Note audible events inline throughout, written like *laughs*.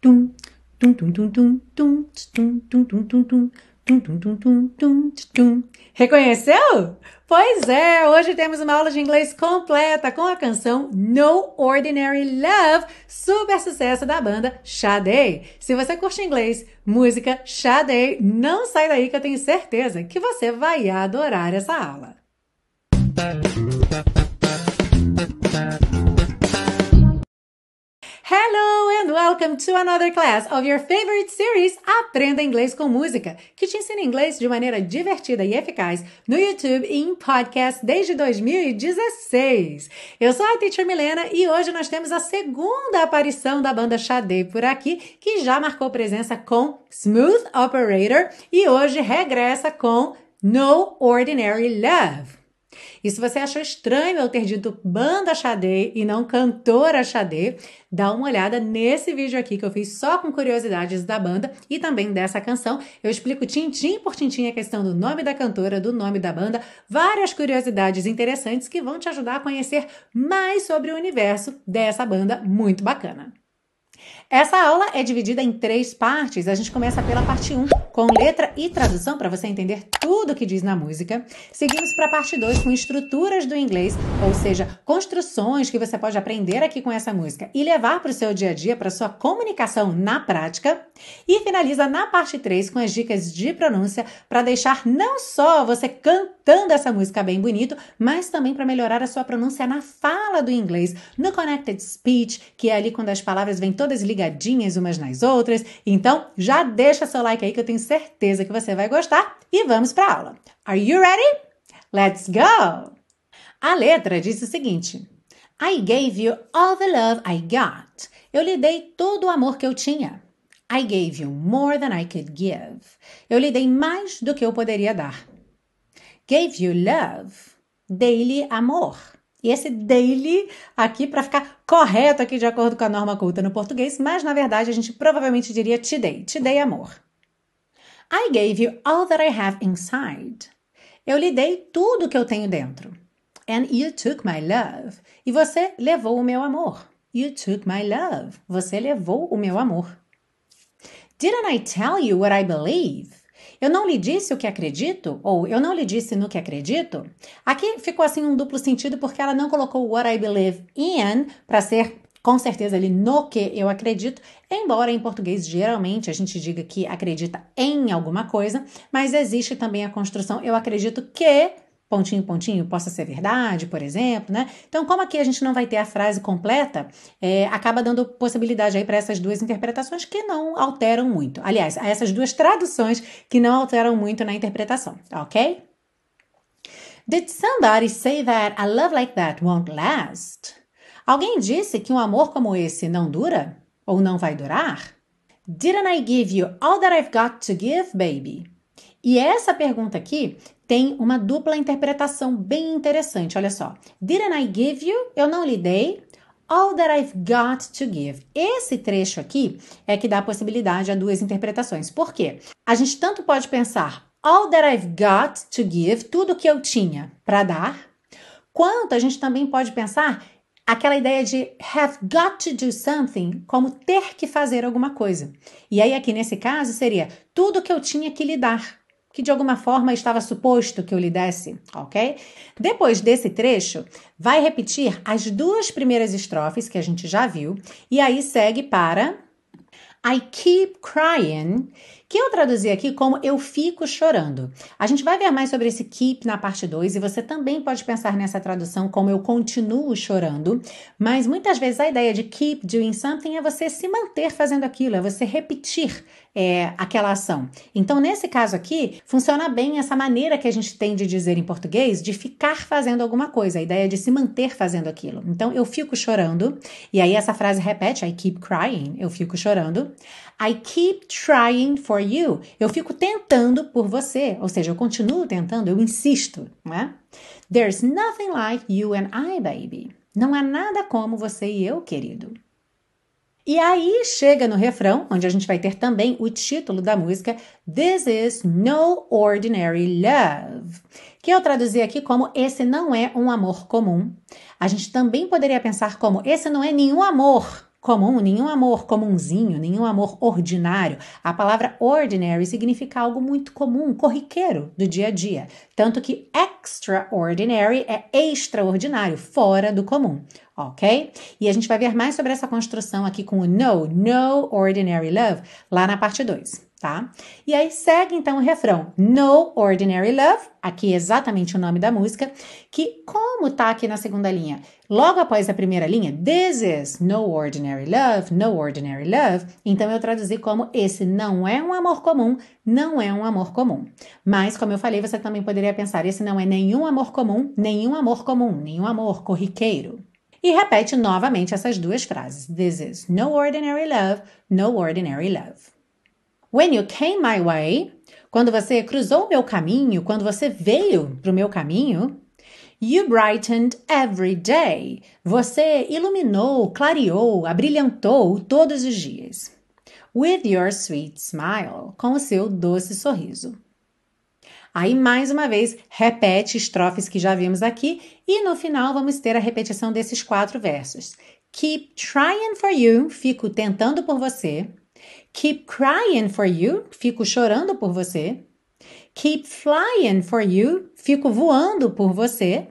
tum, tum, tum, tum, tum, tum, tum, tum, tum, tum, tum. Reconheceu? Pois é, hoje temos uma aula de inglês completa com a canção No Ordinary Love, super sucesso da banda Sade. Se você curte inglês, música Sade, não sai daí que eu tenho certeza que você vai adorar essa aula. Hello and welcome to another class of your favorite series Aprenda Inglês com Música, que te ensina inglês de maneira divertida e eficaz no YouTube e em podcast desde 2016. Eu sou a Teacher Milena e hoje nós temos a segunda aparição da banda Sade por aqui, que já marcou presença com Smooth Operator e hoje regressa com No Ordinary Love. E se você achou estranho eu ter dito banda Xadê e não cantora Xadê, dá uma olhada nesse vídeo aqui que eu fiz só com curiosidades da banda e também dessa canção. Eu explico tintim por tintim a questão do nome da cantora, do nome da banda, várias curiosidades interessantes que vão te ajudar a conhecer mais sobre o universo dessa banda muito bacana. Essa aula é dividida em três partes. A gente começa pela parte 1, com letra e tradução, para você entender tudo o que diz na música. Seguimos para a parte 2, com estruturas do inglês, ou seja, construções que você pode aprender aqui com essa música e levar para o seu dia a dia, para sua comunicação na prática. E finaliza na parte 3 com as dicas de pronúncia, para deixar não só você cantando essa música bem bonito, mas também para melhorar a sua pronúncia na fala do inglês, no Connected Speech, que é ali quando as palavras vêm todas ligadinhas umas nas outras. Então, já deixa seu like aí que eu tenho certeza que você vai gostar e vamos para a aula. Are you ready? Let's go! A letra diz o seguinte: I gave you all the love I got. Eu lhe dei todo o amor que eu tinha. I gave you more than I could give. Eu lhe dei mais do que eu poderia dar. Gave you love. Dei-lhe amor. E esse daily aqui para ficar correto aqui de acordo com a norma culta no português, mas na verdade a gente provavelmente diria te dei, te dei amor. I gave you all that I have inside. Eu lhe dei tudo que eu tenho dentro. And you took my love. E você levou o meu amor. You took my love. Você levou o meu amor. Didn't I tell you what I believe? Eu não lhe disse o que acredito? Ou eu não lhe disse no que acredito? Aqui ficou assim um duplo sentido porque ela não colocou what I believe in para ser com certeza ali no que eu acredito, embora em português geralmente a gente diga que acredita em alguma coisa, mas existe também a construção eu acredito que pontinho, pontinho, possa ser verdade, por exemplo, né? Então, como aqui a gente não vai ter a frase completa, é, acaba dando possibilidade aí para essas duas interpretações que não alteram muito. Aliás, essas duas traduções que não alteram muito na interpretação, ok? Did somebody say that a love like that won't last? Alguém disse que um amor como esse não dura? Ou não vai durar? Didn't I give you all that I've got to give, baby? E essa pergunta aqui tem uma dupla interpretação bem interessante. Olha só. Didn't I give you? Eu não lhe dei. All that I've got to give. Esse trecho aqui é que dá a possibilidade a duas interpretações. Por quê? A gente tanto pode pensar all that I've got to give, tudo que eu tinha para dar, quanto a gente também pode pensar aquela ideia de have got to do something como ter que fazer alguma coisa. E aí aqui nesse caso seria tudo que eu tinha que lhe dar que de alguma forma estava suposto que eu lhe desse, ok? Depois desse trecho, vai repetir as duas primeiras estrofes que a gente já viu, e aí segue para I keep crying, que eu traduzi aqui como eu fico chorando. A gente vai ver mais sobre esse keep na parte 2 e você também pode pensar nessa tradução como eu continuo chorando, mas muitas vezes a ideia de keep doing something é você se manter fazendo aquilo, é você repetir é, aquela ação. Então, nesse caso aqui, funciona bem essa maneira que a gente tem de dizer em português de ficar fazendo alguma coisa, a ideia de se manter fazendo aquilo. Então, eu fico chorando, e aí essa frase repete: I keep crying, eu fico chorando. I keep trying for you. Eu fico tentando por você, ou seja, eu continuo tentando, eu insisto, né? There's nothing like you and I, baby. Não há nada como você e eu, querido. E aí chega no refrão, onde a gente vai ter também o título da música This is no ordinary love, que eu traduzi aqui como esse não é um amor comum. A gente também poderia pensar como esse não é nenhum amor comum, nenhum amor comunzinho, nenhum amor ordinário. A palavra ordinary significa algo muito comum, corriqueiro do dia a dia. Tanto que extraordinary é extraordinário, fora do comum, ok? E a gente vai ver mais sobre essa construção aqui com o no, no ordinary love, lá na parte 2 tá? E aí segue então o refrão No Ordinary Love, aqui exatamente o nome da música, que como tá aqui na segunda linha, logo após a primeira linha, This is no ordinary love, no ordinary love, então eu traduzi como esse não é um amor comum, não é um amor comum. Mas como eu falei, você também poderia pensar, esse não é nenhum amor comum, nenhum amor comum, nenhum amor corriqueiro. E repete novamente essas duas frases. This is no ordinary love, no ordinary love. When you came my way, quando você cruzou o meu caminho, quando você veio para o meu caminho, you brightened every day. Você iluminou, clareou, abrilhantou todos os dias. With your sweet smile, com o seu doce sorriso. Aí, mais uma vez, repete estrofes que já vimos aqui e no final vamos ter a repetição desses quatro versos. Keep trying for you, fico tentando por você. Keep crying for you, fico chorando por você. Keep flying for you, fico voando por você.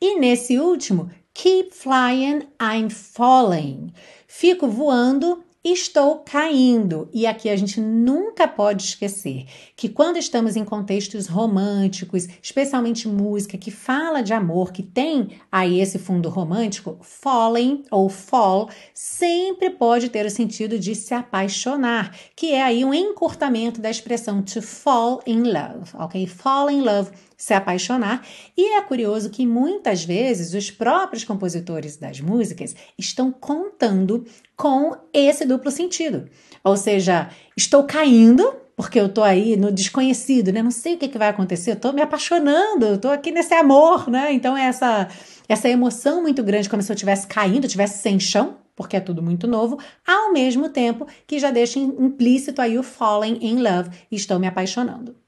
E nesse último, keep flying, I'm falling. Fico voando Estou caindo. E aqui a gente nunca pode esquecer que quando estamos em contextos românticos, especialmente música que fala de amor, que tem aí esse fundo romântico, falling ou fall sempre pode ter o sentido de se apaixonar, que é aí um encurtamento da expressão to fall in love, ok? Fall in love se apaixonar. E é curioso que muitas vezes os próprios compositores das músicas estão contando com esse duplo sentido. Ou seja, estou caindo porque eu tô aí no desconhecido, né? Não sei o que, que vai acontecer, eu tô me apaixonando, eu tô aqui nesse amor, né? Então é essa essa emoção muito grande, como se eu estivesse caindo, estivesse sem chão, porque é tudo muito novo, ao mesmo tempo que já deixa implícito aí o falling in love, estou me apaixonando.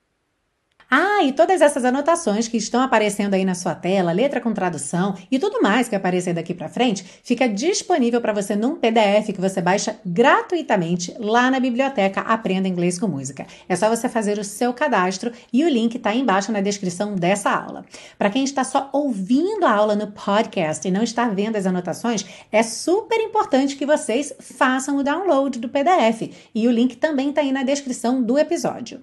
Ah, e todas essas anotações que estão aparecendo aí na sua tela, letra com tradução e tudo mais que aparecer daqui para frente, fica disponível para você num PDF que você baixa gratuitamente lá na biblioteca Aprenda Inglês com Música. É só você fazer o seu cadastro e o link está embaixo na descrição dessa aula. Para quem está só ouvindo a aula no podcast e não está vendo as anotações, é super importante que vocês façam o download do PDF e o link também está aí na descrição do episódio.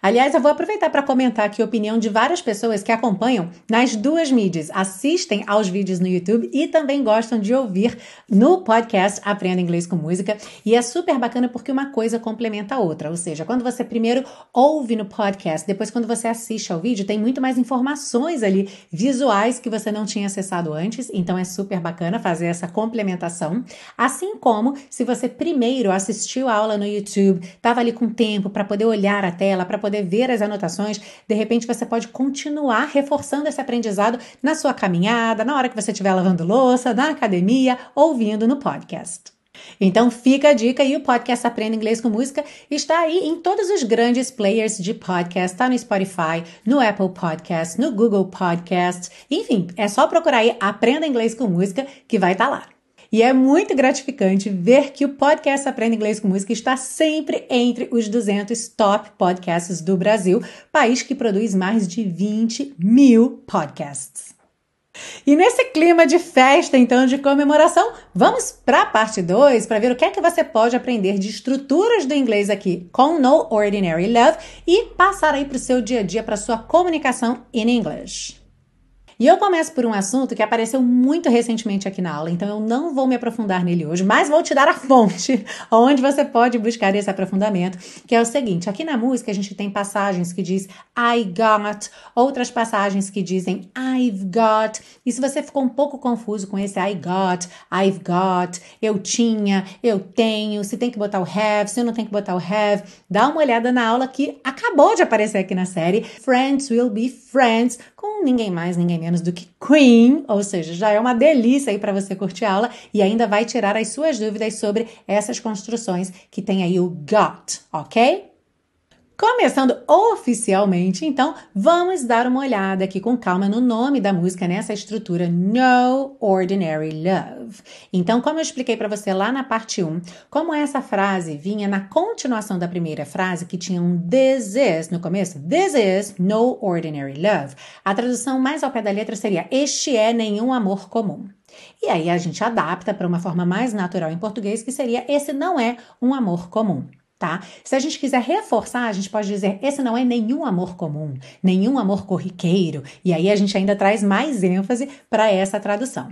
Aliás, eu vou aproveitar para comentar aqui a opinião de várias pessoas que acompanham nas duas mídias, assistem aos vídeos no YouTube e também gostam de ouvir no podcast Aprenda Inglês com Música. E é super bacana porque uma coisa complementa a outra. Ou seja, quando você primeiro ouve no podcast, depois quando você assiste ao vídeo, tem muito mais informações ali visuais que você não tinha acessado antes. Então é super bacana fazer essa complementação. Assim como se você primeiro assistiu a aula no YouTube, estava ali com tempo para poder olhar a tela, para poder ver as anotações. De repente, você pode continuar reforçando esse aprendizado na sua caminhada, na hora que você estiver lavando louça, na academia, ouvindo no podcast. Então fica a dica e o podcast Aprenda Inglês com Música está aí em todos os grandes players de podcast, está no Spotify, no Apple Podcast, no Google Podcast, enfim, é só procurar aí Aprenda Inglês com Música que vai estar tá lá. E é muito gratificante ver que o podcast Aprenda Inglês com Música está sempre entre os 200 top podcasts do Brasil, país que produz mais de 20 mil podcasts. E nesse clima de festa, então, de comemoração, vamos para a parte 2 para ver o que é que você pode aprender de estruturas do inglês aqui com No Ordinary Love e passar aí para o seu dia a dia, para sua comunicação in English. E eu começo por um assunto que apareceu muito recentemente aqui na aula, então eu não vou me aprofundar nele hoje, mas vou te dar a *laughs* fonte onde você pode buscar esse aprofundamento, que é o seguinte: aqui na música a gente tem passagens que diz I got, outras passagens que dizem I've got. E se você ficou um pouco confuso com esse I got, I've got, eu tinha, eu tenho, se tem que botar o have, se não tem que botar o have, dá uma olhada na aula que acabou de aparecer aqui na série Friends Will Be Friends, com ninguém mais, ninguém menos do que Queen, ou seja, já é uma delícia aí para você curtir a aula e ainda vai tirar as suas dúvidas sobre essas construções que tem aí o got, ok? Começando oficialmente, então, vamos dar uma olhada aqui com calma no nome da música nessa estrutura No Ordinary Love. Então, como eu expliquei para você lá na parte 1, como essa frase vinha na continuação da primeira frase, que tinha um this is no começo, this is no ordinary love, a tradução mais ao pé da letra seria este é nenhum amor comum. E aí a gente adapta para uma forma mais natural em português, que seria esse não é um amor comum tá? Se a gente quiser reforçar, a gente pode dizer: esse não é nenhum amor comum, nenhum amor corriqueiro, e aí a gente ainda traz mais ênfase para essa tradução.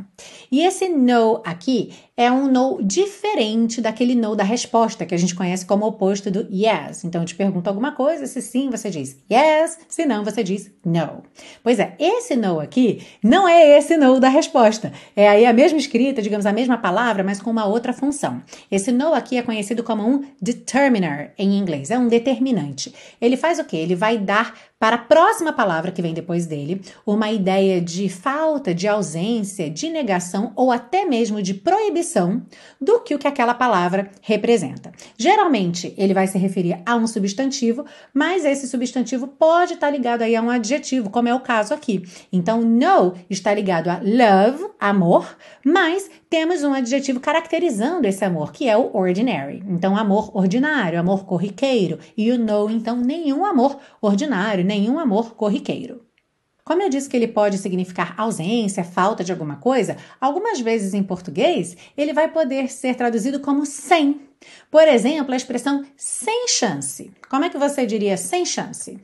E esse no aqui é um no diferente daquele no da resposta que a gente conhece como oposto do yes. Então eu te pergunto alguma coisa, se sim, você diz yes, se não, você diz no. Pois é, esse no aqui não é esse no da resposta. É aí a mesma escrita, digamos a mesma palavra, mas com uma outra função. Esse no aqui é conhecido como um determiner em inglês, é um determinante. Ele faz o quê? Ele vai dar para a próxima palavra que vem depois dele uma ideia de falta, de ausência, de negação ou até mesmo de proibição do que o que aquela palavra representa. Geralmente ele vai se referir a um substantivo, mas esse substantivo pode estar ligado aí a um adjetivo, como é o caso aqui. Então, no está ligado a love, amor, mas temos um adjetivo caracterizando esse amor, que é o ordinary. Então, amor ordinário, amor corriqueiro. E o no, então, nenhum amor ordinário, nenhum amor corriqueiro. Como eu disse que ele pode significar ausência, falta de alguma coisa, algumas vezes em português ele vai poder ser traduzido como sem. Por exemplo, a expressão sem chance. Como é que você diria sem chance?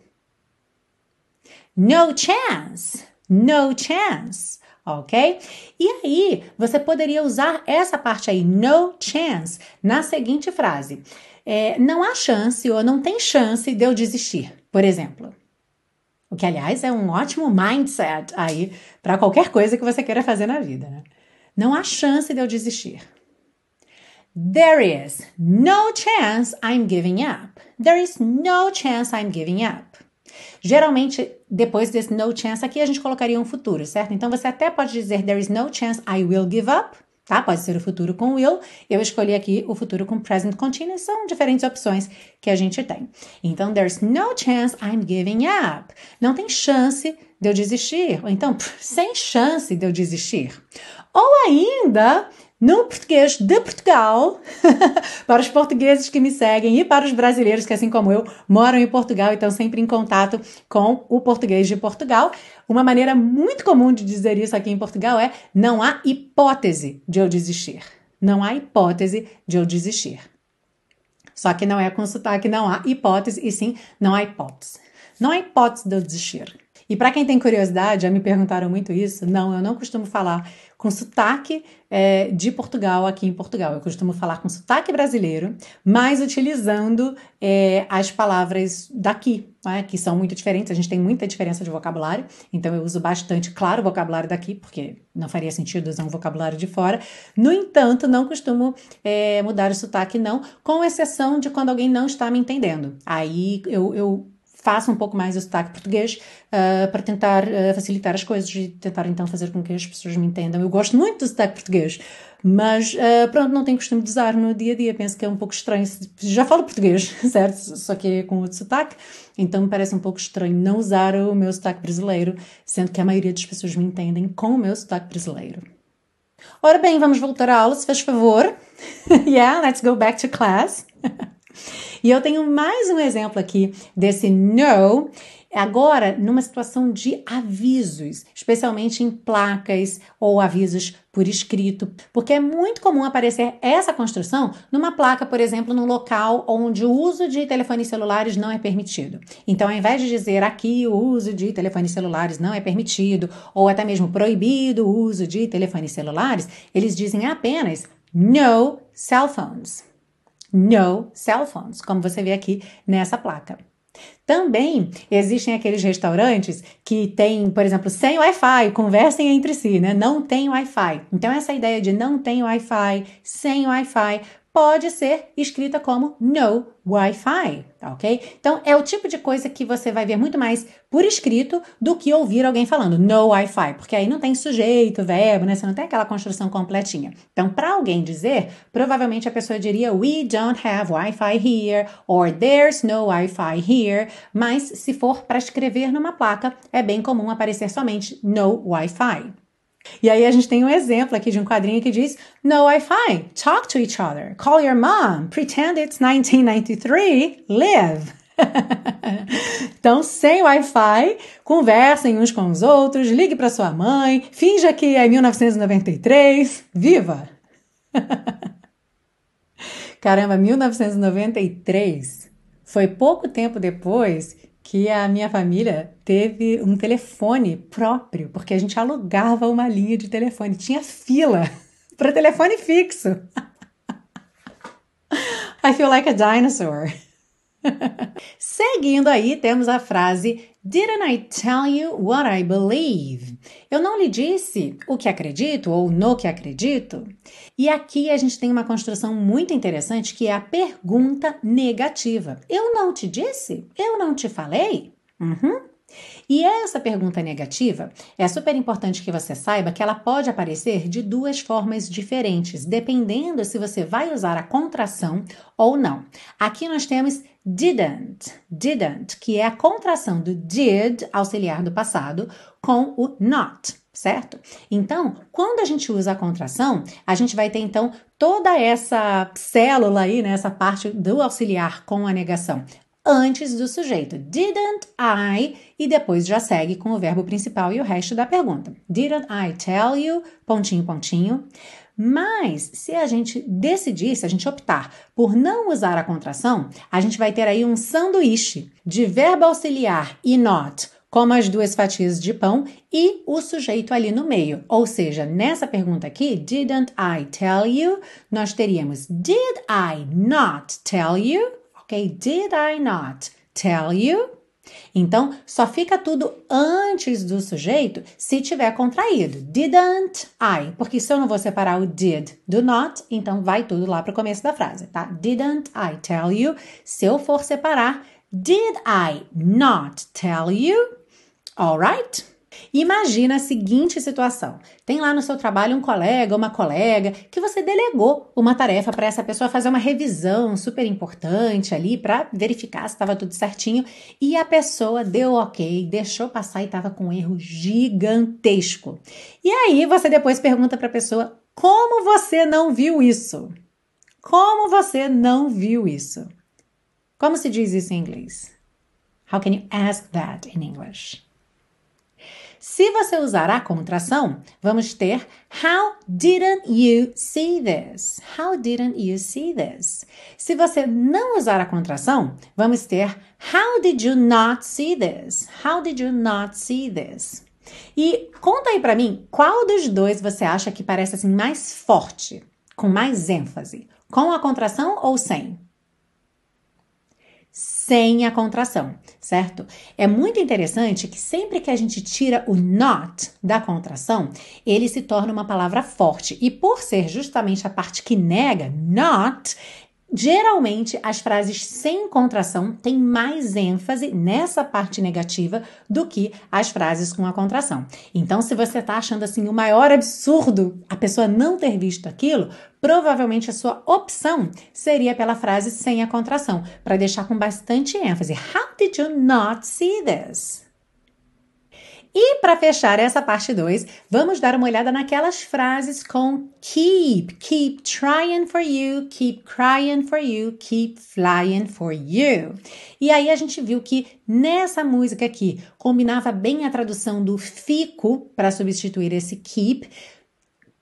No chance. No chance. Ok? E aí, você poderia usar essa parte aí, no chance, na seguinte frase: é, Não há chance ou não tem chance de eu desistir, por exemplo. O que, aliás, é um ótimo mindset aí para qualquer coisa que você queira fazer na vida. Né? Não há chance de eu desistir. There is no chance I'm giving up. There is no chance I'm giving up. Geralmente, depois desse no chance aqui, a gente colocaria um futuro, certo? Então você até pode dizer there is no chance I will give up tá? Pode ser o futuro com will. Eu escolhi aqui o futuro com present continuous. São diferentes opções que a gente tem. Então, there's no chance I'm giving up. Não tem chance de eu desistir. Ou então, *laughs* sem chance de eu desistir. Ou ainda, no português de Portugal, *laughs* para os portugueses que me seguem e para os brasileiros que, assim como eu, moram em Portugal e estão sempre em contato com o português de Portugal. Uma maneira muito comum de dizer isso aqui em Portugal é: não há hipótese de eu desistir. Não há hipótese de eu desistir. Só que não é com sotaque, não há hipótese, e sim, não há hipótese. Não há hipótese de eu desistir. E para quem tem curiosidade, já me perguntaram muito isso. Não, eu não costumo falar com sotaque é, de Portugal aqui em Portugal. Eu costumo falar com sotaque brasileiro, mas utilizando é, as palavras daqui, né, que são muito diferentes. A gente tem muita diferença de vocabulário, então eu uso bastante, claro, o vocabulário daqui, porque não faria sentido usar um vocabulário de fora. No entanto, não costumo é, mudar o sotaque, não, com exceção de quando alguém não está me entendendo. Aí eu, eu faça um pouco mais o sotaque português uh, para tentar uh, facilitar as coisas e tentar então fazer com que as pessoas me entendam. Eu gosto muito do sotaque português, mas uh, pronto, não tenho costume de usar no dia a dia. Penso que é um pouco estranho. Já falo português, *laughs* certo? Só que é com outro sotaque, então me parece um pouco estranho não usar o meu sotaque brasileiro, sendo que a maioria das pessoas me entendem com o meu sotaque brasileiro. Ora bem, vamos voltar à aula, se faz favor. *laughs* yeah, let's go back to class. *laughs* E eu tenho mais um exemplo aqui desse no, agora numa situação de avisos, especialmente em placas ou avisos por escrito, porque é muito comum aparecer essa construção numa placa, por exemplo, num local onde o uso de telefones celulares não é permitido. Então, ao invés de dizer aqui o uso de telefones celulares não é permitido, ou até mesmo proibido o uso de telefones celulares, eles dizem apenas no cell phones no cell phones, como você vê aqui nessa placa. Também existem aqueles restaurantes que têm, por exemplo, sem Wi-Fi, conversem entre si, né? Não tem Wi-Fi. Então, essa ideia de não tem Wi-Fi, sem Wi-Fi, pode ser escrita como no Wi-Fi, tá ok? Então é o tipo de coisa que você vai ver muito mais por escrito do que ouvir alguém falando no Wi-Fi, porque aí não tem sujeito, verbo, né? Você não tem aquela construção completinha. Então, para alguém dizer, provavelmente a pessoa diria we don't have Wi-Fi here or there's no Wi-Fi here, mas se for para escrever numa placa, é bem comum aparecer somente no Wi-Fi. E aí a gente tem um exemplo aqui de um quadrinho que diz No Wi-Fi, talk to each other, call your mom, pretend it's 1993, live. *laughs* então, sem Wi-Fi, conversem uns com os outros, ligue para sua mãe, finja que é 1993, viva! *laughs* Caramba, 1993 foi pouco tempo depois que a minha família teve um telefone próprio, porque a gente alugava uma linha de telefone, tinha fila *laughs* para telefone fixo. *laughs* I feel like a dinosaur. *laughs* Seguindo aí, temos a frase Didn't I tell you what I believe? Eu não lhe disse o que acredito ou no que acredito? E aqui a gente tem uma construção muito interessante que é a pergunta negativa. Eu não te disse? Eu não te falei? Uhum. E essa pergunta negativa é super importante que você saiba que ela pode aparecer de duas formas diferentes, dependendo se você vai usar a contração ou não. Aqui nós temos didn't, didn't, que é a contração do did, auxiliar do passado, com o not certo? Então, quando a gente usa a contração, a gente vai ter então toda essa célula aí, né, essa parte do auxiliar com a negação antes do sujeito. Didn't I? E depois já segue com o verbo principal e o resto da pergunta. Didn't I tell you? Pontinho, pontinho. Mas, se a gente decidir, se a gente optar por não usar a contração, a gente vai ter aí um sanduíche de verbo auxiliar e not, como as duas fatias de pão e o sujeito ali no meio. Ou seja, nessa pergunta aqui, didn't I tell you? Nós teríamos did I not tell you? Ok? Did I not tell you? Então, só fica tudo antes do sujeito se tiver contraído. Didn't I? Porque se eu não vou separar o did do not, então vai tudo lá para o começo da frase, tá? Didn't I tell you? Se eu for separar, did I not tell you? Alright? Imagina a seguinte situação: tem lá no seu trabalho um colega, uma colega, que você delegou uma tarefa para essa pessoa fazer uma revisão super importante ali para verificar se estava tudo certinho e a pessoa deu ok, deixou passar e estava com um erro gigantesco. E aí você depois pergunta para a pessoa: como você não viu isso? Como você não viu isso? Como se diz isso em inglês? How can you ask that in English? Se você usar a contração, vamos ter How didn't you see this? How didn't you see this? Se você não usar a contração, vamos ter How did you not see this? How did you not see this? E conta aí para mim, qual dos dois você acha que parece assim mais forte, com mais ênfase? Com a contração ou sem? Sem a contração, certo? É muito interessante que sempre que a gente tira o not da contração, ele se torna uma palavra forte. E por ser justamente a parte que nega, not, Geralmente, as frases sem contração têm mais ênfase nessa parte negativa do que as frases com a contração. Então, se você está achando assim o maior absurdo a pessoa não ter visto aquilo, provavelmente a sua opção seria pela frase sem a contração, para deixar com bastante ênfase. How did you not see this? E para fechar essa parte 2, vamos dar uma olhada naquelas frases com keep. Keep trying for you, keep crying for you, keep flying for you. E aí a gente viu que nessa música aqui combinava bem a tradução do fico para substituir esse keep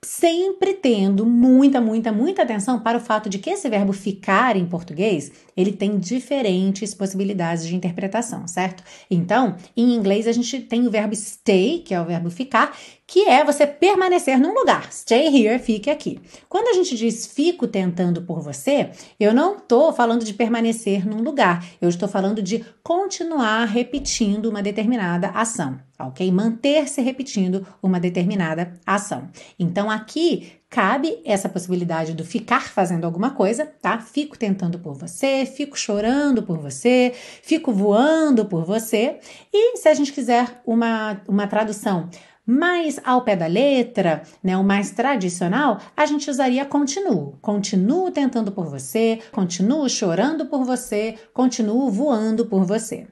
sempre tendo muita, muita, muita atenção para o fato de que esse verbo ficar em português, ele tem diferentes possibilidades de interpretação, certo? Então, em inglês a gente tem o verbo stay, que é o verbo ficar, que é você permanecer num lugar. Stay here, fique aqui. Quando a gente diz fico tentando por você, eu não estou falando de permanecer num lugar, eu estou falando de continuar repetindo uma determinada ação, ok? Manter-se repetindo uma determinada ação. Então aqui cabe essa possibilidade do ficar fazendo alguma coisa, tá? Fico tentando por você, fico chorando por você, fico voando por você. E se a gente quiser uma, uma tradução mais ao pé da letra, né, o mais tradicional, a gente usaria continuo. Continuo tentando por você, continuo chorando por você, continuo voando por você.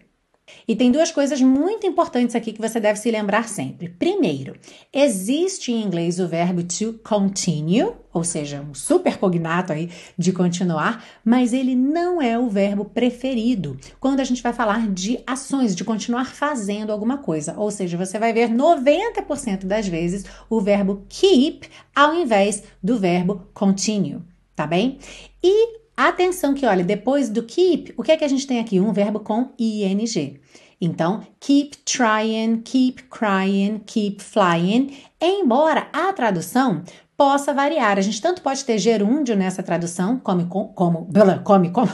E tem duas coisas muito importantes aqui que você deve se lembrar sempre. Primeiro, existe em inglês o verbo to continue, ou seja, um super cognato aí de continuar, mas ele não é o verbo preferido quando a gente vai falar de ações, de continuar fazendo alguma coisa. Ou seja, você vai ver 90% das vezes o verbo keep ao invés do verbo continue, tá bem? E Atenção que, olha, depois do keep, o que é que a gente tem aqui? Um verbo com ing. Então, keep trying, keep crying, keep flying. Embora a tradução possa variar. A gente tanto pode ter gerúndio nessa tradução, como, *laughs* como, como, como,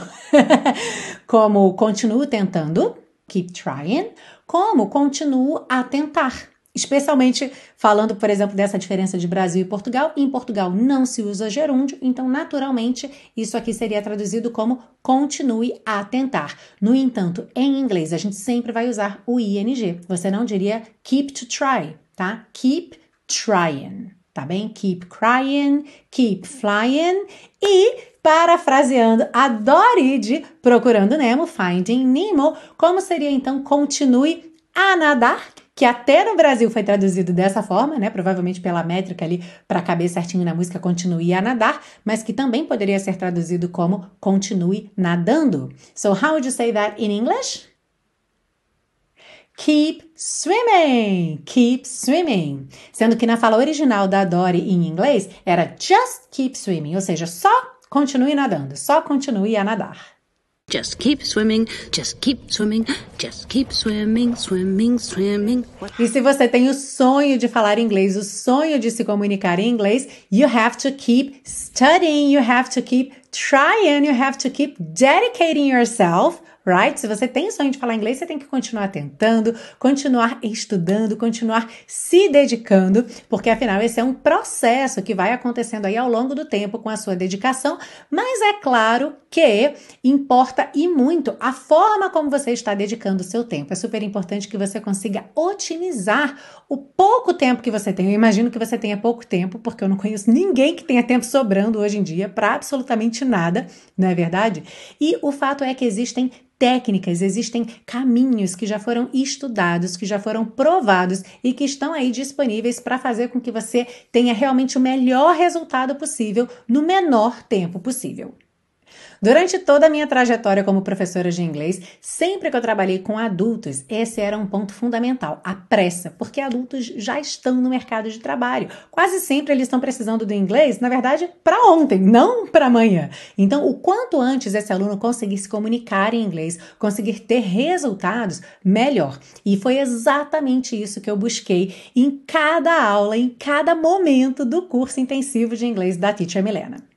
como continuo tentando, keep trying, como continuo a tentar. Especialmente falando, por exemplo, dessa diferença de Brasil e Portugal. Em Portugal não se usa gerúndio, então, naturalmente, isso aqui seria traduzido como continue a tentar. No entanto, em inglês, a gente sempre vai usar o ing. Você não diria keep to try, tá? Keep trying, tá bem? Keep crying, keep flying e parafraseando a Dory de Procurando Nemo, Finding Nemo, como seria então continue a nadar? Que até no Brasil foi traduzido dessa forma, né? Provavelmente pela métrica ali para caber certinho na música continue a nadar, mas que também poderia ser traduzido como continue nadando. So how would you say that in English? Keep swimming, keep swimming. Sendo que na fala original da Dory em inglês era just keep swimming, ou seja, só continue nadando, só continue a nadar. Just keep swimming, just keep swimming, just keep swimming, swimming, swimming. E se você tem o sonho de falar inglês, o sonho de se comunicar em inglês, you have to keep studying, you have to keep trying, you have to keep dedicating yourself right? Se você tem o sonho de falar inglês, você tem que continuar tentando, continuar estudando, continuar se dedicando, porque afinal esse é um processo que vai acontecendo aí ao longo do tempo com a sua dedicação, mas é claro que importa e muito a forma como você está dedicando o seu tempo. É super importante que você consiga otimizar o pouco tempo que você tem. Eu imagino que você tenha pouco tempo, porque eu não conheço ninguém que tenha tempo sobrando hoje em dia para absolutamente nada, não é verdade? E o fato é que existem técnicas, existem caminhos que já foram estudados, que já foram provados e que estão aí disponíveis para fazer com que você tenha realmente o melhor resultado possível no menor tempo possível. Durante toda a minha trajetória como professora de inglês, sempre que eu trabalhei com adultos, esse era um ponto fundamental, a pressa, porque adultos já estão no mercado de trabalho. Quase sempre eles estão precisando do inglês, na verdade, para ontem, não para amanhã. Então, o quanto antes esse aluno conseguir se comunicar em inglês, conseguir ter resultados, melhor. E foi exatamente isso que eu busquei em cada aula, em cada momento do curso intensivo de inglês da Teacher Milena.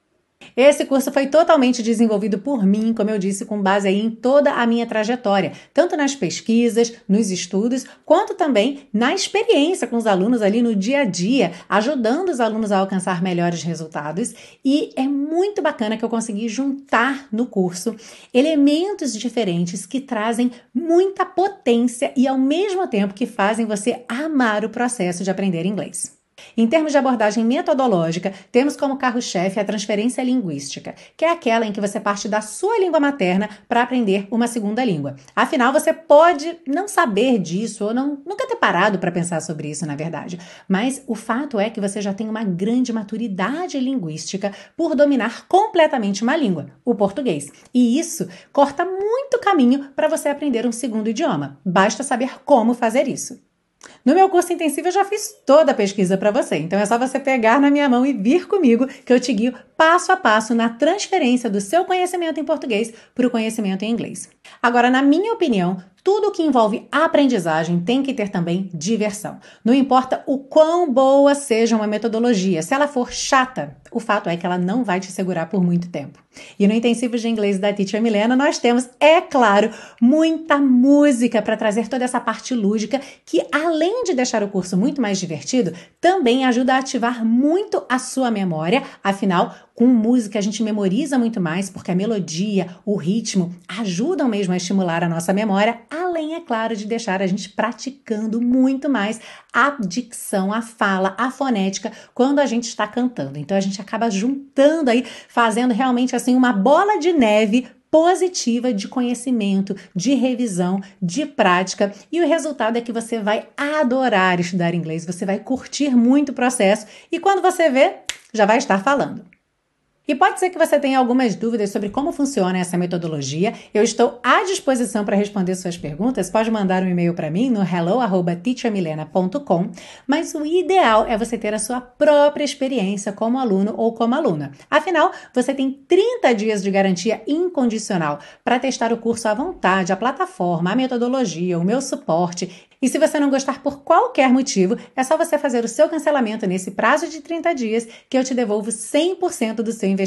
Esse curso foi totalmente desenvolvido por mim, como eu disse, com base em toda a minha trajetória, tanto nas pesquisas, nos estudos, quanto também na experiência com os alunos ali no dia a dia, ajudando os alunos a alcançar melhores resultados. E é muito bacana que eu consegui juntar no curso elementos diferentes que trazem muita potência e ao mesmo tempo que fazem você amar o processo de aprender inglês. Em termos de abordagem metodológica, temos como carro-chefe a transferência linguística, que é aquela em que você parte da sua língua materna para aprender uma segunda língua. Afinal, você pode não saber disso ou não, nunca ter parado para pensar sobre isso, na verdade. Mas o fato é que você já tem uma grande maturidade linguística por dominar completamente uma língua, o português. E isso corta muito caminho para você aprender um segundo idioma. Basta saber como fazer isso. No meu curso intensivo eu já fiz toda a pesquisa para você, então é só você pegar na minha mão e vir comigo que eu te guio passo a passo na transferência do seu conhecimento em português para o conhecimento em inglês. Agora, na minha opinião, tudo que envolve aprendizagem tem que ter também diversão. Não importa o quão boa seja uma metodologia, se ela for chata, o fato é que ela não vai te segurar por muito tempo. E no intensivo de inglês da Teacher Milena, nós temos, é claro, muita música para trazer toda essa parte lúdica que, além de deixar o curso muito mais divertido, também ajuda a ativar muito a sua memória. Afinal, com música a gente memoriza muito mais, porque a melodia, o ritmo ajudam mesmo a estimular a nossa memória, além, é claro, de deixar a gente praticando muito mais a dicção, a fala, a fonética quando a gente está cantando. Então a gente acaba juntando aí, fazendo realmente assim uma bola de neve positiva de conhecimento, de revisão, de prática, e o resultado é que você vai adorar estudar inglês, você vai curtir muito o processo e quando você vê, já vai estar falando. E pode ser que você tenha algumas dúvidas sobre como funciona essa metodologia. Eu estou à disposição para responder suas perguntas. Pode mandar um e-mail para mim no hello@teachermilena.com, mas o ideal é você ter a sua própria experiência como aluno ou como aluna. Afinal, você tem 30 dias de garantia incondicional para testar o curso à vontade, a plataforma, a metodologia, o meu suporte e se você não gostar por qualquer motivo, é só você fazer o seu cancelamento nesse prazo de 30 dias que eu te devolvo 100% do seu investimento.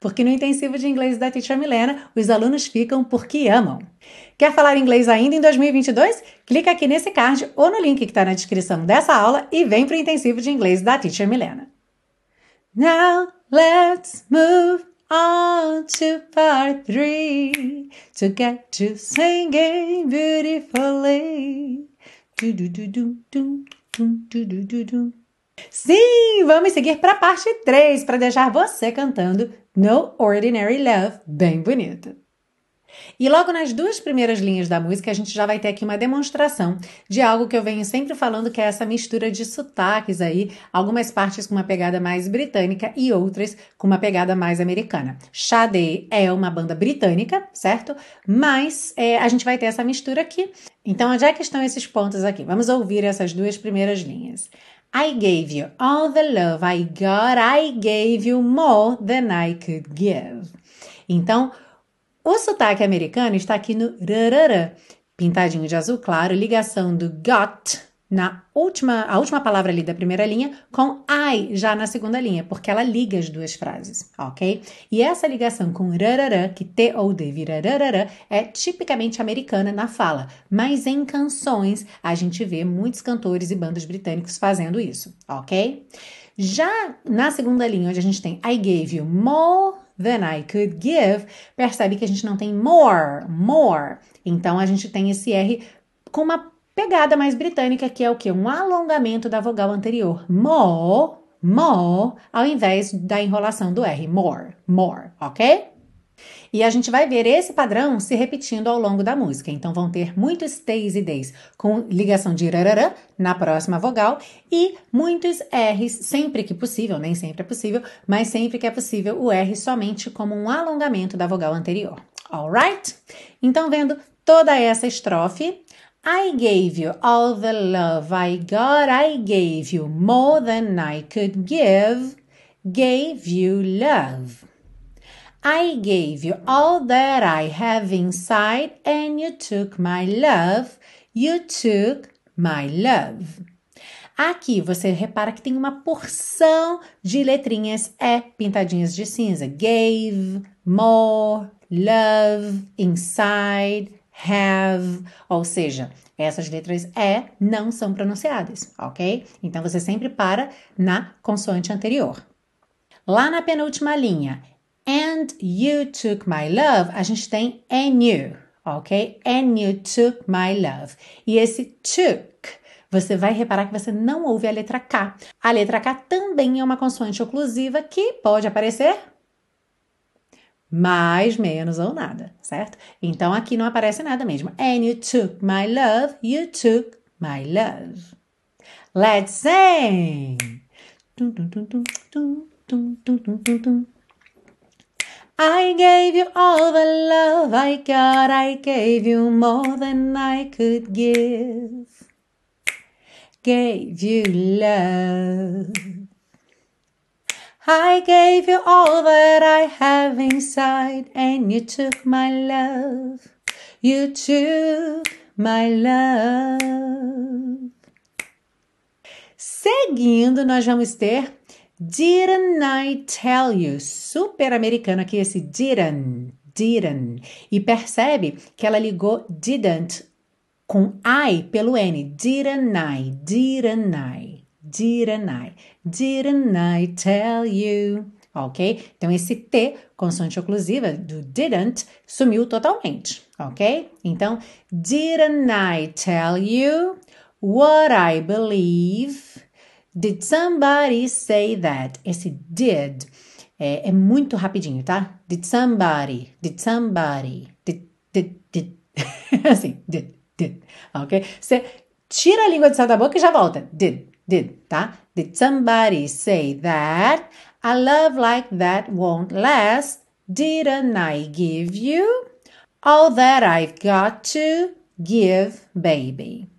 Porque no intensivo de inglês da Teacher Milena, os alunos ficam porque amam. Quer falar inglês ainda em 2022? Clica aqui nesse card ou no link que está na descrição dessa aula e vem para o intensivo de inglês da Teacher Milena. Now let's move on to part to get singing beautifully. Sim, vamos seguir para a parte 3 para deixar você cantando No Ordinary Love bem bonito. E logo nas duas primeiras linhas da música, a gente já vai ter aqui uma demonstração de algo que eu venho sempre falando, que é essa mistura de sotaques aí, algumas partes com uma pegada mais britânica e outras com uma pegada mais americana. Sade é uma banda britânica, certo? Mas é, a gente vai ter essa mistura aqui. Então, onde é que estão esses pontos aqui? Vamos ouvir essas duas primeiras linhas. I gave you all the love I got, I gave you more than I could give. Então, o sotaque americano está aqui no rarará, pintadinho de azul claro, ligação do got na última, a última palavra ali da primeira linha com I já na segunda linha, porque ela liga as duas frases, ok? E essa ligação com rarará, que T ou D vira rarará, é tipicamente americana na fala, mas em canções a gente vê muitos cantores e bandas britânicos fazendo isso, ok? Já na segunda linha, onde a gente tem I gave you more than I could give, percebe que a gente não tem more, more. Então a gente tem esse R com uma pegada mais britânica, que é o que? Um alongamento da vogal anterior. More, more, ao invés da enrolação do R. More, more, ok? E a gente vai ver esse padrão se repetindo ao longo da música. Então vão ter muitos T's e D's com ligação de rarará na próxima vogal e muitos R's sempre que possível, nem sempre é possível, mas sempre que é possível o R somente como um alongamento da vogal anterior. Alright? Então vendo toda essa estrofe, I gave you all the love I got, I gave you more than I could give, gave you love. I gave you all that I have inside, and you took my love. You took my love. Aqui você repara que tem uma porção de letrinhas E pintadinhas de cinza. Gave, more, love, inside, have. Ou seja, essas letras E não são pronunciadas, ok? Então você sempre para na consoante anterior. Lá na penúltima linha, And you took my love, a gente tem and you, ok? And you took my love. E esse took, você vai reparar que você não ouve a letra K. A letra K também é uma consoante oclusiva que pode aparecer mais, menos ou nada, certo? Então aqui não aparece nada mesmo. And you took my love, you took my love. Let's sing! I gave you all the love I got, I gave you more than I could give. gave you love. I gave you all that I have inside, and you took my love. You took my love. Seguindo, nós vamos ter Didn't I tell you? Super americano aqui esse didn't, didn't. E percebe que ela ligou didn't com I pelo N. Didn't I, didn't I, didn't I, didn't I tell you? Ok? Então esse T, consoante oclusiva do didn't, sumiu totalmente. Ok? Então, didn't I tell you what I believe? Did somebody say that? Esse did é, é, muito rapidinho, tá? Did somebody, did somebody, did, did, did. *laughs* assim, did, did, ok? Você tira a língua de céu da boca e já volta. Did, did, tá? Did somebody say that? A love like that won't last. Didn't I give you all that I've got to give, baby?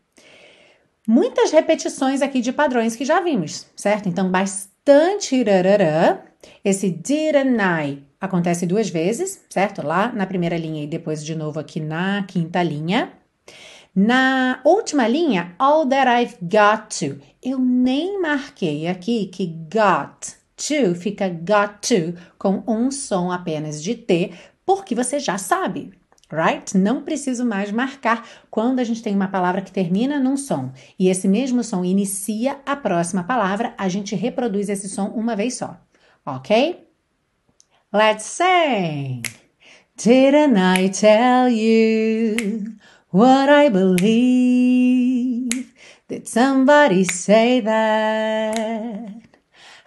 muitas repetições aqui de padrões que já vimos, certo? Então, bastante rarará. Esse didn't I acontece duas vezes, certo? Lá na primeira linha e depois de novo aqui na quinta linha. Na última linha, all that I've got to. Eu nem marquei aqui que got to fica got to com um som apenas de T, porque você já sabe, right? Não preciso mais marcar quando a gente tem uma palavra que termina num som e esse mesmo som inicia a próxima palavra, a gente reproduz esse som uma vez só, ok? Let's sing! Didn't I tell you what I believe? Did somebody say that?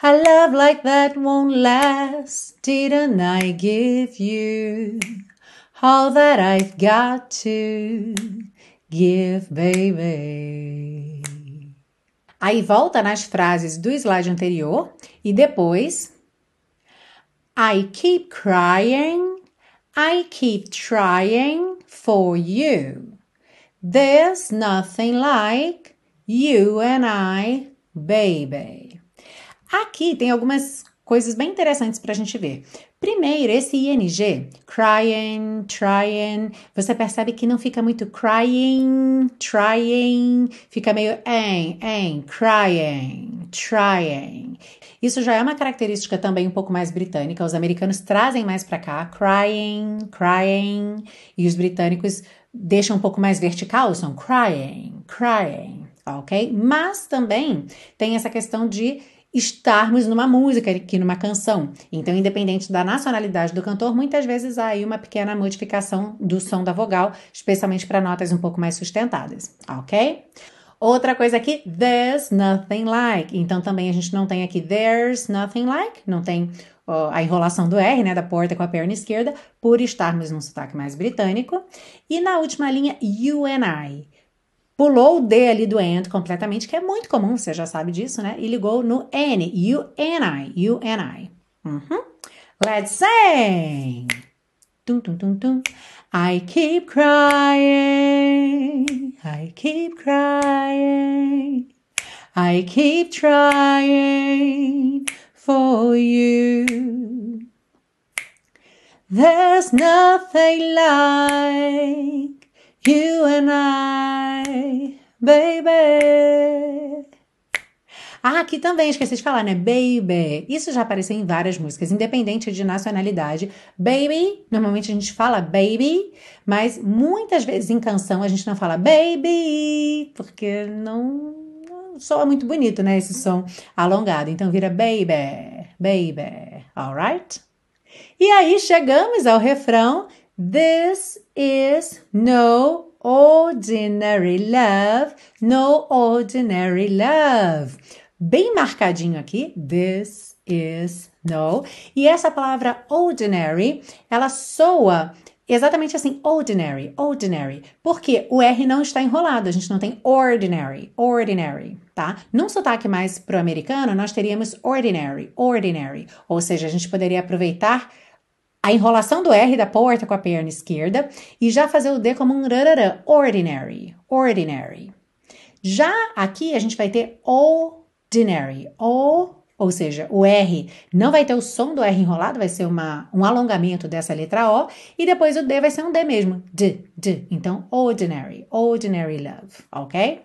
A love like that won't last. Didn't I give you? all that I've got to give, baby. Aí volta nas frases do slide anterior e depois I keep crying, I keep trying for you. There's nothing like you and I, baby. Aqui tem algumas coisas bem interessantes para a gente ver. Primeiro, esse ing, crying, trying, você percebe que não fica muito crying, trying, fica meio em, em, crying, trying. Isso já é uma característica também um pouco mais britânica. Os americanos trazem mais para cá, crying, crying, e os britânicos deixam um pouco mais vertical, são crying, crying, ok? Mas também tem essa questão de estarmos numa música, aqui numa canção. Então, independente da nacionalidade do cantor, muitas vezes há aí uma pequena modificação do som da vogal, especialmente para notas um pouco mais sustentadas, ok? Outra coisa aqui, there's nothing like. Então, também a gente não tem aqui there's nothing like, não tem ó, a enrolação do R, né, da porta com a perna esquerda, por estarmos num sotaque mais britânico. E na última linha, you and I pulou o D ali do and completamente, que é muito comum, você já sabe disso, né? E ligou no N, you and I, you and I. Uhum. Let's sing! Tum, tum, tum, tum. I keep crying, I keep crying, I keep trying for you. There's nothing like You and I, baby. Ah, aqui também esqueci de falar, né? Baby. Isso já apareceu em várias músicas, independente de nacionalidade. Baby, normalmente a gente fala baby, mas muitas vezes em canção a gente não fala baby, porque não, soa muito bonito, né? Esse som alongado. Então vira baby, baby, alright? E aí chegamos ao refrão This is no ordinary love, no ordinary love. Bem marcadinho aqui, this is no. E essa palavra ordinary, ela soa exatamente assim, ordinary, ordinary. Porque o R não está enrolado, a gente não tem ordinary, ordinary, tá? Num sotaque mais pro americano, nós teríamos ordinary, ordinary. Ou seja, a gente poderia aproveitar a enrolação do R da porta com a perna esquerda e já fazer o D como um rarará, ordinary, ordinary. Já aqui a gente vai ter ordinary, o, ou seja, o R não vai ter o som do R enrolado, vai ser uma, um alongamento dessa letra O, e depois o D vai ser um D mesmo, D, D. Então, ordinary, ordinary love, ok?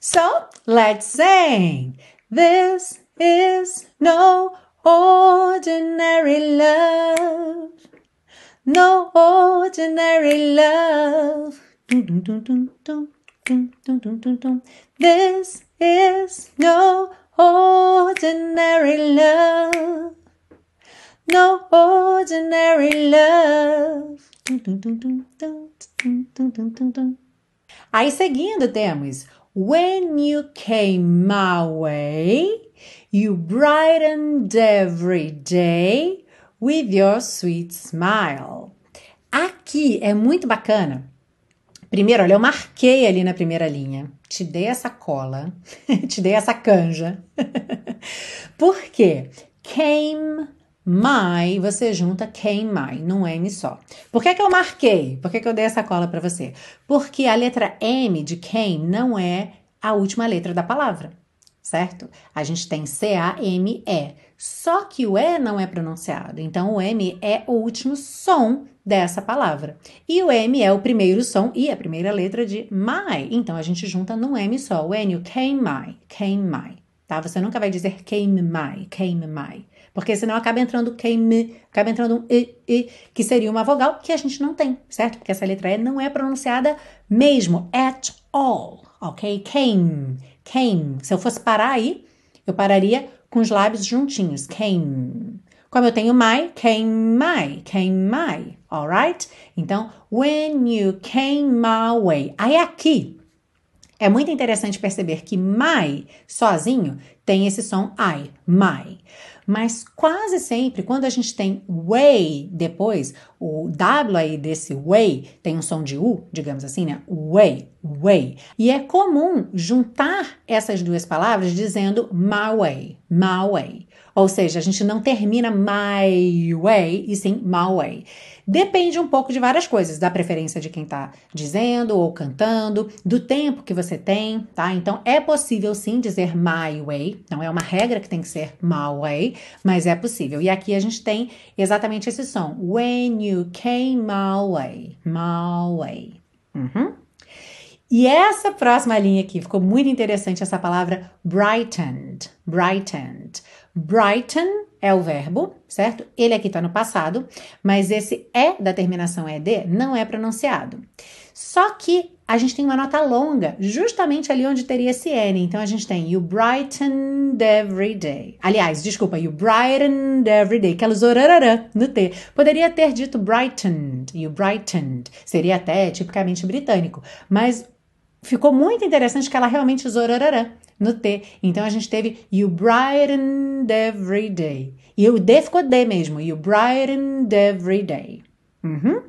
So, let's sing. This is no ordinary love. No ordinary love. This is no ordinary love. No ordinary love. Aí seguindo temos When you came my way, you brightened every day with your sweet smile. Aqui é muito bacana. Primeiro, olha, eu marquei ali na primeira linha. Te dei essa cola, *laughs* te dei essa canja. *laughs* Por quê? Came my, você junta came my num M só. Por que, que eu marquei? Por que, que eu dei essa cola para você? Porque a letra M de came não é a última letra da palavra, certo? A gente tem C-A-M-E. Só que o E não é pronunciado. Então, o M é o último som dessa palavra. E o M é o primeiro som e a primeira letra de my. Então, a gente junta num M só. When you came my, came my. Tá? Você nunca vai dizer came my, came my. Porque senão acaba entrando came, acaba entrando um e, e, que seria uma vogal que a gente não tem, certo? Porque essa letra E não é pronunciada mesmo, at all, ok? Came, came. Se eu fosse parar aí, eu pararia com os lábios juntinhos. Came. Como eu tenho my, came my, came my, alright? Então, when you came my way. Aí aqui é muito interessante perceber que my sozinho tem esse som I, my. Mas quase sempre, quando a gente tem way depois, o W aí desse way tem um som de U, digamos assim, né? Way, way. E é comum juntar essas duas palavras dizendo my way, my way. Ou seja, a gente não termina my way e sim my way. Depende um pouco de várias coisas, da preferência de quem está dizendo ou cantando, do tempo que você tem, tá? Então é possível sim dizer my way, não é uma regra que tem que ser my way, mas é possível. E aqui a gente tem exatamente esse som: When you came my way, my way. Uhum. E essa próxima linha aqui ficou muito interessante essa palavra brightened, brightened. Brighten é o verbo, certo? Ele aqui está no passado, mas esse é da terminação ed não é pronunciado. Só que a gente tem uma nota longa, justamente ali onde teria esse N. Então a gente tem you brightened every day. Aliás, desculpa, you brightened every day, que ela usou no T. Poderia ter dito brightened, you brightened. Seria até tipicamente britânico. Mas ficou muito interessante que ela realmente usou rarará no T. Então a gente teve You brightened every day. E o D ficou D mesmo. You brightened every day. Uhum.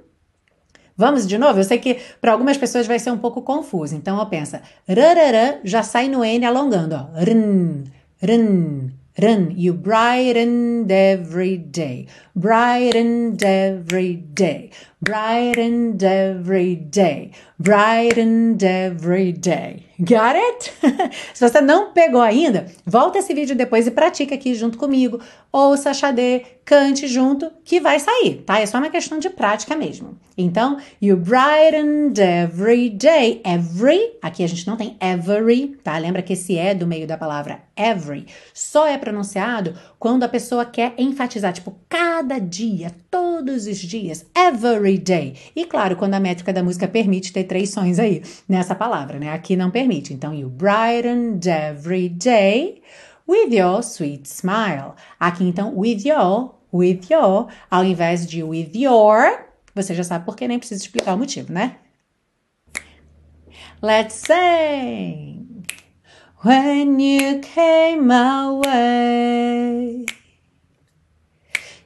Vamos de novo? Eu sei que para algumas pessoas vai ser um pouco confuso. Então, ó, pensa. Rararã já sai no N alongando, ó. Rn, rn, rn. You brightened every day. Brightened every day. Brightened every day. Brightened every day. Got it? *laughs* Se você não pegou ainda, volta esse vídeo depois e pratica aqui junto comigo. Ouça Xadê, cante junto, que vai sair, tá? É só uma questão de prática mesmo. Então, you brightened every day. Every, aqui a gente não tem every, tá? Lembra que esse é do meio da palavra every. Só é pronunciado quando a pessoa quer enfatizar, tipo, cada dia, todos os dias, every day. E claro, quando a métrica da música permite ter três sons aí nessa palavra, né? Aqui não permite. Então, you brightened every day with your sweet smile. Aqui então, with your, with your, ao invés de with your, você já sabe porque nem precisa explicar o motivo, né? Let's sing. When you came my way,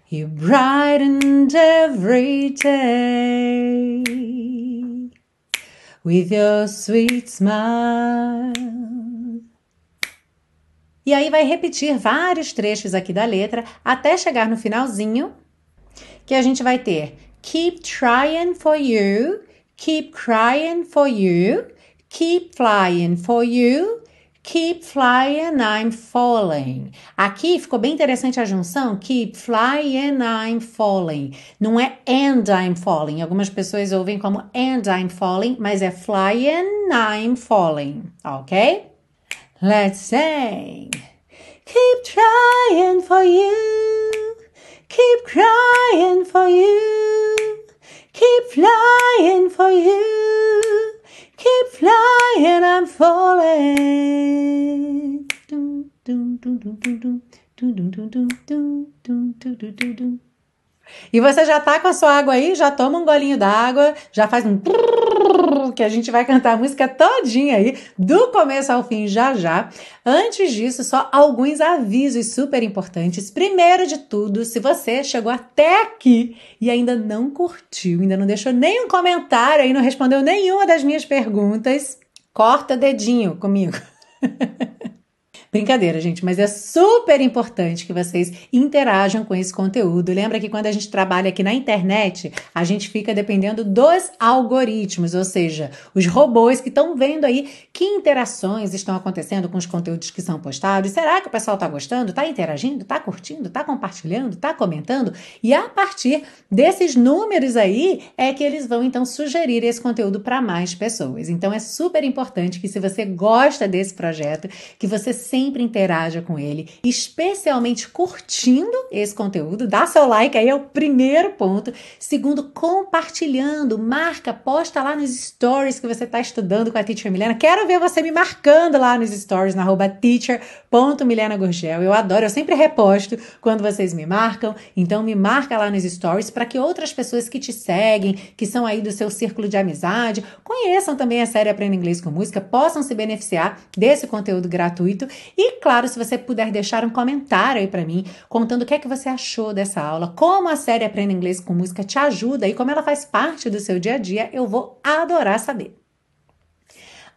you brightened every day with your sweet smile. E aí vai repetir vários trechos aqui da letra até chegar no finalzinho, que a gente vai ter keep trying for you, keep crying for you, Keep flying for you. Keep flying, I'm falling. Aqui ficou bem interessante a junção. Keep flying, I'm falling. Não é and I'm falling. Algumas pessoas ouvem como and I'm falling, mas é flying, I'm falling. Ok? Let's sing. Keep trying for you. Keep crying for you. Keep flying for you. keep flying, I'm falling. E você já tá com a sua água aí, já toma um golinho d'água, já faz um que a gente vai cantar a música todinha aí, do começo ao fim já já. Antes disso, só alguns avisos super importantes. Primeiro de tudo, se você chegou até aqui e ainda não curtiu, ainda não deixou nenhum comentário aí, não respondeu nenhuma das minhas perguntas, corta dedinho comigo. *laughs* Brincadeira, gente, mas é super importante que vocês interajam com esse conteúdo. Lembra que quando a gente trabalha aqui na internet, a gente fica dependendo dos algoritmos, ou seja, os robôs que estão vendo aí que interações estão acontecendo com os conteúdos que são postados. Será que o pessoal está gostando? Está interagindo? Está curtindo? Está compartilhando? Está comentando? E a partir desses números aí é que eles vão então sugerir esse conteúdo para mais pessoas. Então é super importante que se você gosta desse projeto, que você sempre sempre interaja com ele, especialmente curtindo esse conteúdo. Dá seu like aí, é o primeiro ponto. Segundo, compartilhando, marca, posta lá nos stories que você está estudando com a Teacher Milena. Quero ver você me marcando lá nos stories, na arroba teacher.milenagurgel. Eu adoro, eu sempre reposto quando vocês me marcam. Então me marca lá nos stories para que outras pessoas que te seguem, que são aí do seu círculo de amizade, conheçam também a série Aprenda Inglês com Música, possam se beneficiar desse conteúdo gratuito e claro, se você puder deixar um comentário aí para mim, contando o que é que você achou dessa aula, como a série Aprenda Inglês com Música te ajuda e como ela faz parte do seu dia a dia, eu vou adorar saber.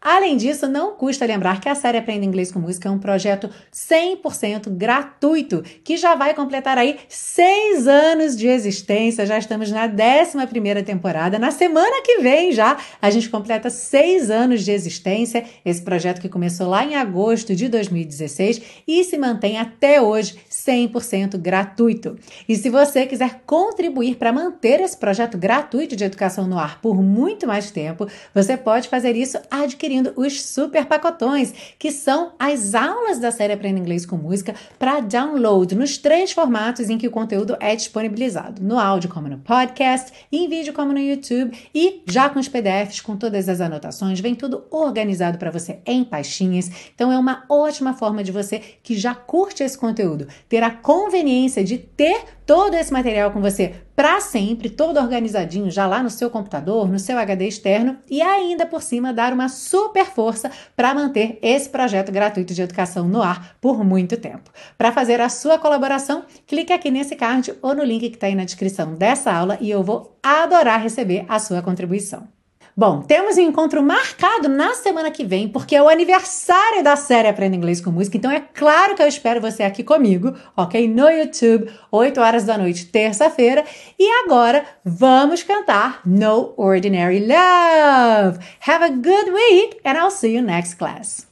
Além disso, não custa lembrar que a série Aprenda Inglês com Música é um projeto 100% gratuito, que já vai completar aí seis anos de existência. Já estamos na 11 temporada. Na semana que vem já a gente completa seis anos de existência. Esse projeto que começou lá em agosto de 2016 e se mantém até hoje 100% gratuito. E se você quiser contribuir para manter esse projeto gratuito de educação no ar por muito mais tempo, você pode fazer isso adquirindo adquirindo os super pacotões, que são as aulas da série Aprenda Inglês com Música para download nos três formatos em que o conteúdo é disponibilizado: no áudio, como no podcast, em vídeo, como no YouTube, e já com os PDFs, com todas as anotações, vem tudo organizado para você em pastinhas. Então é uma ótima forma de você que já curte esse conteúdo ter a conveniência de ter todo esse material com você para sempre, todo organizadinho já lá no seu computador, no seu HD externo e ainda por cima dar uma super força para manter esse projeto gratuito de educação no ar por muito tempo. Para fazer a sua colaboração, clique aqui nesse card ou no link que está aí na descrição dessa aula e eu vou adorar receber a sua contribuição. Bom, temos um encontro marcado na semana que vem, porque é o aniversário da série Aprenda Inglês com Música. Então é claro que eu espero você aqui comigo, ok? No YouTube, 8 horas da noite, terça-feira. E agora vamos cantar No Ordinary Love. Have a good week and I'll see you next class.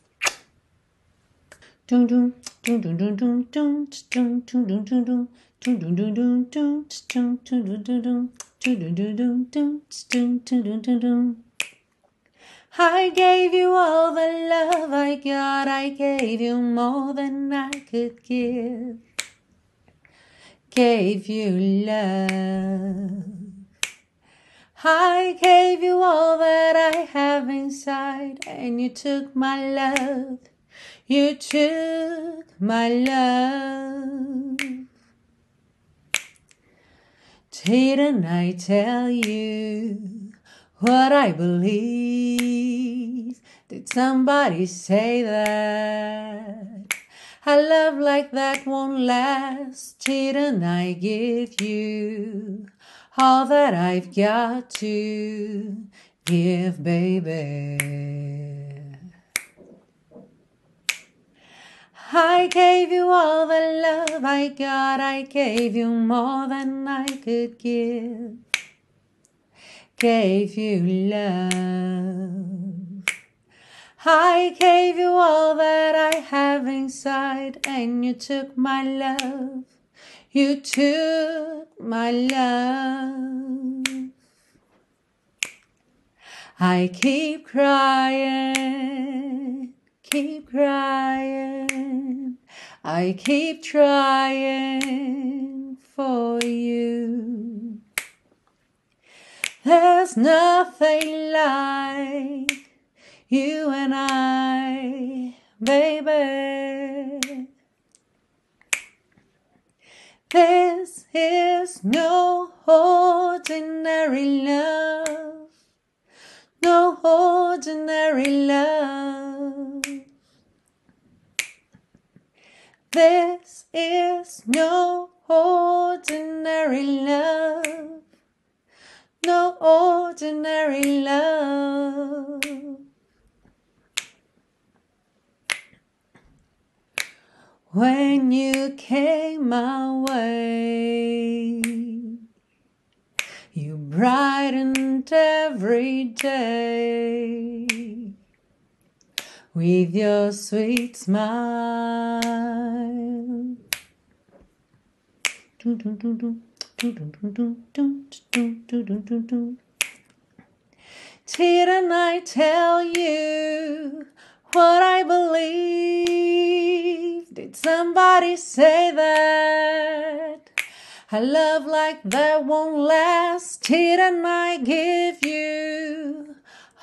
*laughs* I gave you all the love I got, I gave you more than I could give. Gave you love. I gave you all that I have inside, and you took my love. You took my love. Didn't I tell you what I believe? Did somebody say that? A love like that won't last. Didn't I give you all that I've got to give, baby? I gave you all the love I got, I gave you more than I could give. Gave you love. I gave you all that I have inside, and you took my love. You took my love. I keep crying, keep crying. I keep trying for you. There's nothing like you and I, baby. This is no ordinary love, no ordinary love. This is no ordinary love, no ordinary love. When you came my way, brightened every day with your sweet smile. Didn't I tell you what I believe? Did somebody say that? A love like that won't last. Didn't I give you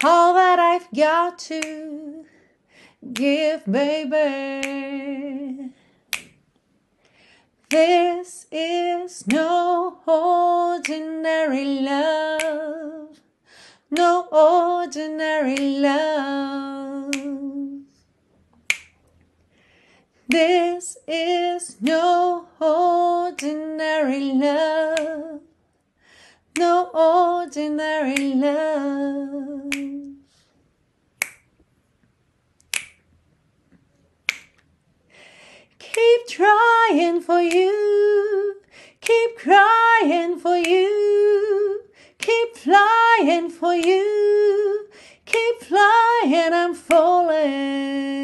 all that I've got to give, baby? This is no ordinary love, no ordinary love. This is no ordinary love, no ordinary love. Keep trying for you, keep crying for you, keep flying for you, keep flying, I'm falling.